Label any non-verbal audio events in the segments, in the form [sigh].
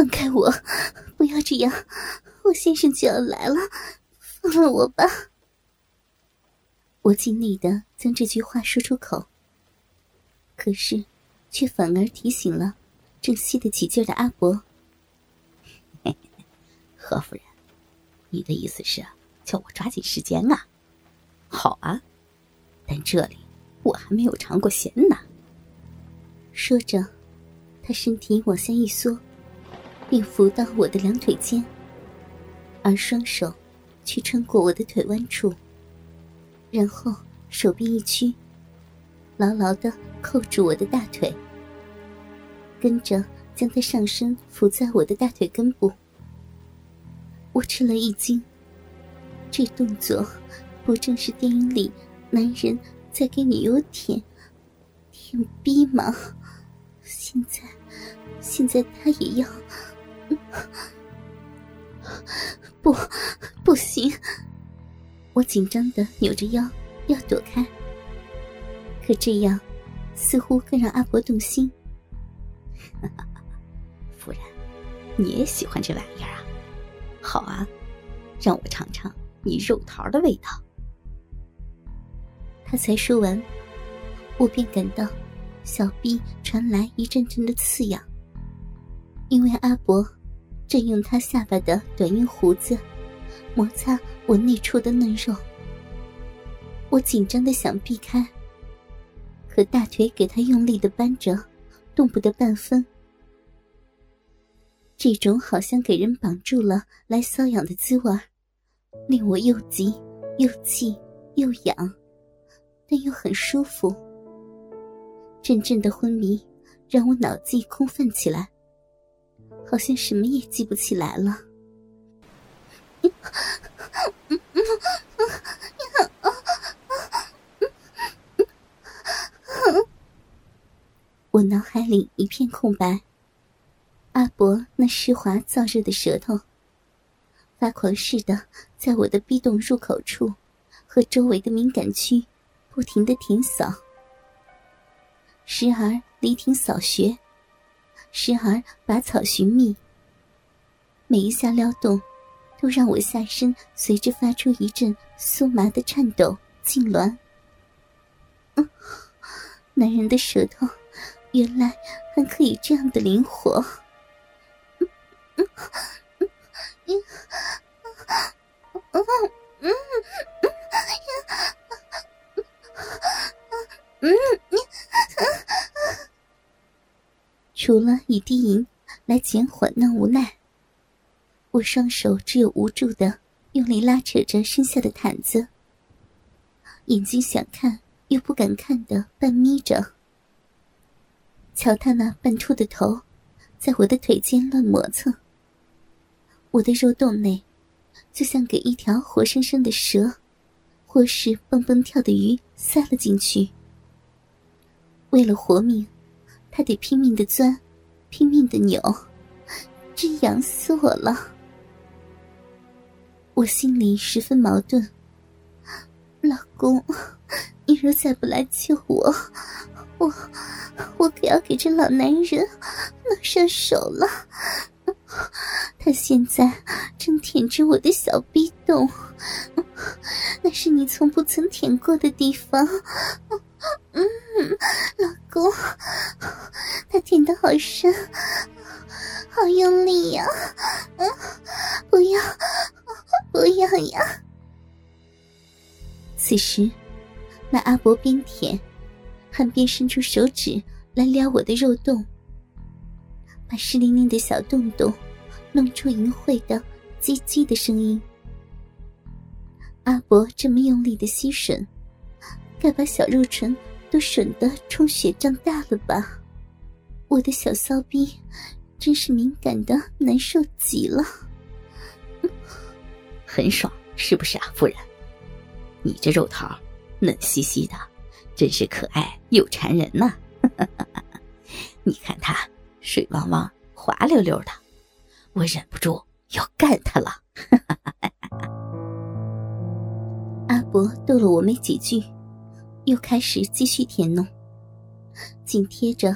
放开我，不要这样，我先生就要来了，放了我吧。我尽力的将这句话说出口，可是，却反而提醒了正吸得起劲的阿伯。[laughs] 何夫人，你的意思是叫我抓紧时间啊？好啊，但这里我还没有尝过咸呢。说着，他身体往下一缩，并扶到我的两腿间，而双手却穿过我的腿弯处，然后手臂一屈，牢牢的扣住我的大腿，跟着将他上身扶在我的大腿根部。我吃了一惊，这动作不正是电影里男人在给女友舔舔逼吗？现在，现在他也要…… [laughs] 不，不行！我紧张的扭着腰要躲开，可这样似乎更让阿伯动心。[laughs] 夫人，你也喜欢这玩意儿啊？好啊，让我尝尝你肉桃的味道。他才说完，我便感到小臂传来一阵阵的刺痒，因为阿伯正用他下巴的短硬胡子摩擦我内处的嫩肉。我紧张的想避开，可大腿给他用力的扳着，动不得半分。这种好像给人绑住了来瘙痒的滋味，令我又急又气又痒，但又很舒服。阵阵的昏迷让我脑际空泛起来，好像什么也记不起来了。我脑海里一片空白。阿伯那湿滑燥热的舌头，发狂似的在我的逼洞入口处和周围的敏感区不停的舔扫，时而离庭扫穴，时而拔草寻觅。每一下撩动，都让我下身随之发出一阵酥麻的颤抖痉挛。男人的舌头，原来还可以这样的灵活。低吟来减缓那无奈，我双手只有无助的用力拉扯着身下的毯子，眼睛想看又不敢看的半眯着，瞧他那半秃的头，在我的腿间乱磨蹭。我的肉洞内，就像给一条活生生的蛇，或是蹦蹦跳的鱼塞了进去。为了活命，他得拼命的钻，拼命的扭，真痒死我了。我心里十分矛盾。老公，你若再不来救我，我我可要给这老男人弄上手了。他现在正舔着我的小逼洞，那是你从不曾舔过的地方。嗯，老公，他舔的好深，好用力呀！嗯，不要，不要呀！此时，那阿伯边舔，还边伸出手指来撩我的肉洞，把湿淋淋的小洞洞。弄出淫秽的“叽叽”的声音。阿伯这么用力的吸吮，该把小肉唇都吮得充血胀大了吧？我的小骚逼真是敏感的难受极了。很爽是不是啊，夫人？你这肉桃嫩兮兮的，真是可爱又馋人呐！[laughs] 你看它水汪汪、滑溜溜的。我忍不住要干它了！[laughs] 阿伯逗了我没几句，又开始继续舔弄，紧贴着，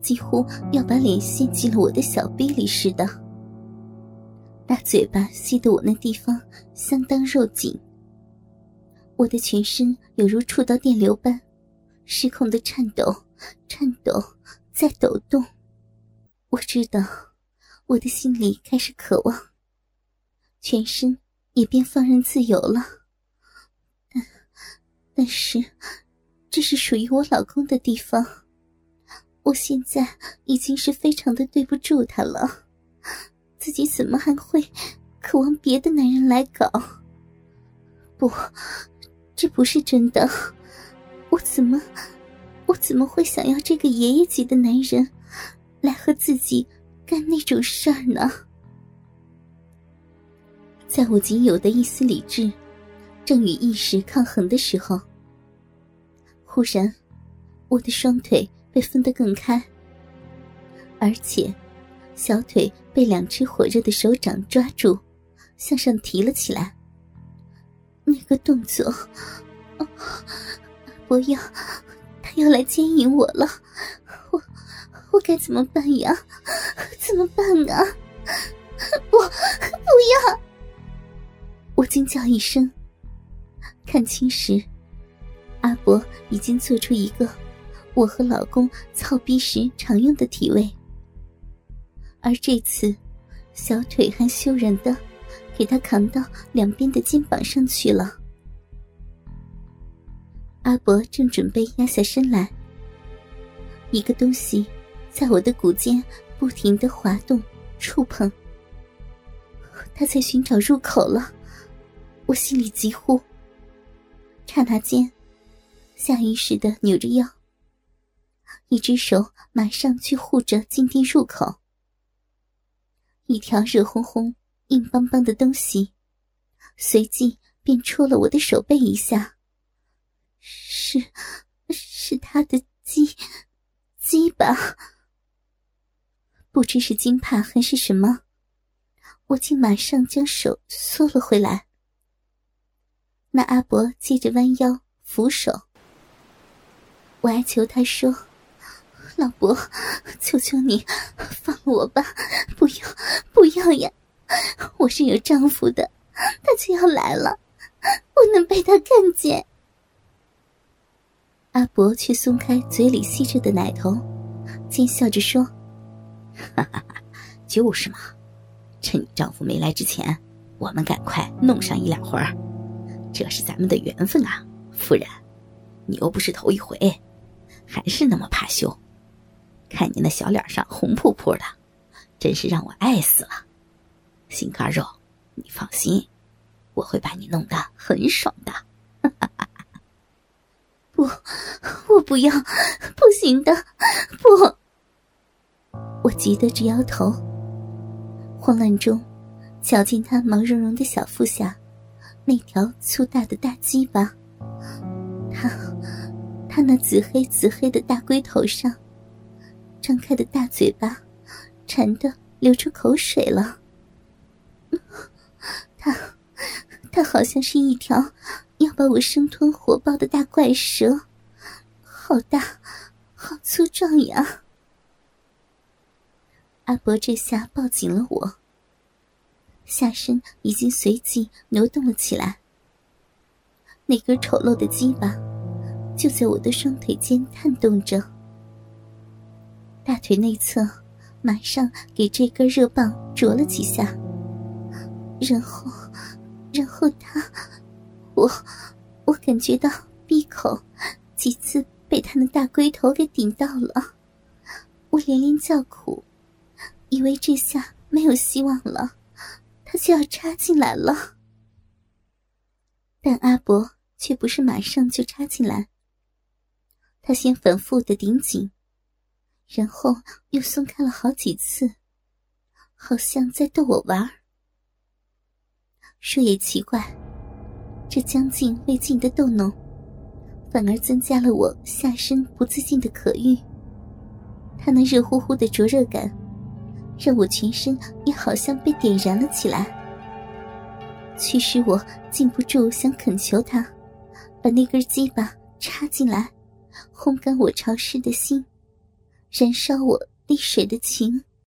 几乎要把脸陷进了我的小臂里似的。大嘴巴吸得我那地方相当肉紧，我的全身有如触到电流般，失控的颤抖，颤抖，在抖动。我知道，我的心里开始渴望，全身也便放任自由了。但，是，这是属于我老公的地方，我现在已经是非常的对不住他了。自己怎么还会渴望别的男人来搞？不，这不是真的。我怎么，我怎么会想要这个爷爷级的男人？来和自己干那种事儿呢？在我仅有的一丝理智正与意识抗衡的时候，忽然，我的双腿被分得更开，而且小腿被两只火热的手掌抓住，向上提了起来。那个动作，不要，他要来奸淫我了，我。我该怎么办呀？怎么办啊？不，不要！我惊叫一声，看清时，阿伯已经做出一个我和老公操逼时常用的体位，而这次小腿还羞忍的给他扛到两边的肩膀上去了。阿伯正准备压下身来，一个东西。在我的骨间不停的滑动、触碰，他在寻找入口了。我心里急呼，刹那间，下意识的扭着腰，一只手马上去护着禁地入口。一条热烘烘、硬邦邦的东西，随即便戳了我的手背一下。是，是他的鸡，鸡吧。不知是惊怕还是什么，我竟马上将手缩了回来。那阿伯接着弯腰扶手，我哀求他说：“老伯，求求你放了我吧，不要不要呀！我是有丈夫的，他就要来了，不能被他看见。”阿伯却松开嘴里吸着的奶头，奸笑着说。哈哈哈，就是嘛！趁你丈夫没来之前，我们赶快弄上一两回儿，这是咱们的缘分啊，夫人。你又不是头一回，还是那么怕羞。看你那小脸上红扑扑的，真是让我爱死了。心肝肉，你放心，我会把你弄得很爽的。不，我不要，不行的，不。我急得直摇头，慌乱中，瞧见他毛茸茸的小腹下那条粗大的大鸡巴，他，他那紫黑紫黑的大龟头上，张开的大嘴巴，馋得流出口水了。他，他好像是一条要把我生吞活剥的大怪蛇，好大，好粗壮呀！阿伯这下抱紧了我，下身已经随即挪动了起来。那根丑陋的鸡巴就在我的双腿间颤动着，大腿内侧马上给这根热棒啄了几下，然后，然后他，我，我感觉到闭口几次被他那大龟头给顶到了，我连连叫苦。以为这下没有希望了，他就要插进来了。但阿伯却不是马上就插进来，他先反复的顶紧，然后又松开了好几次，好像在逗我玩儿说也奇怪，这将近未尽的逗弄，反而增加了我下身不自禁的可欲。他那热乎乎的灼热感。让我全身也好像被点燃了起来，驱使我禁不住想恳求他，把那根鸡巴插进来，烘干我潮湿的心，燃烧我滴水的情。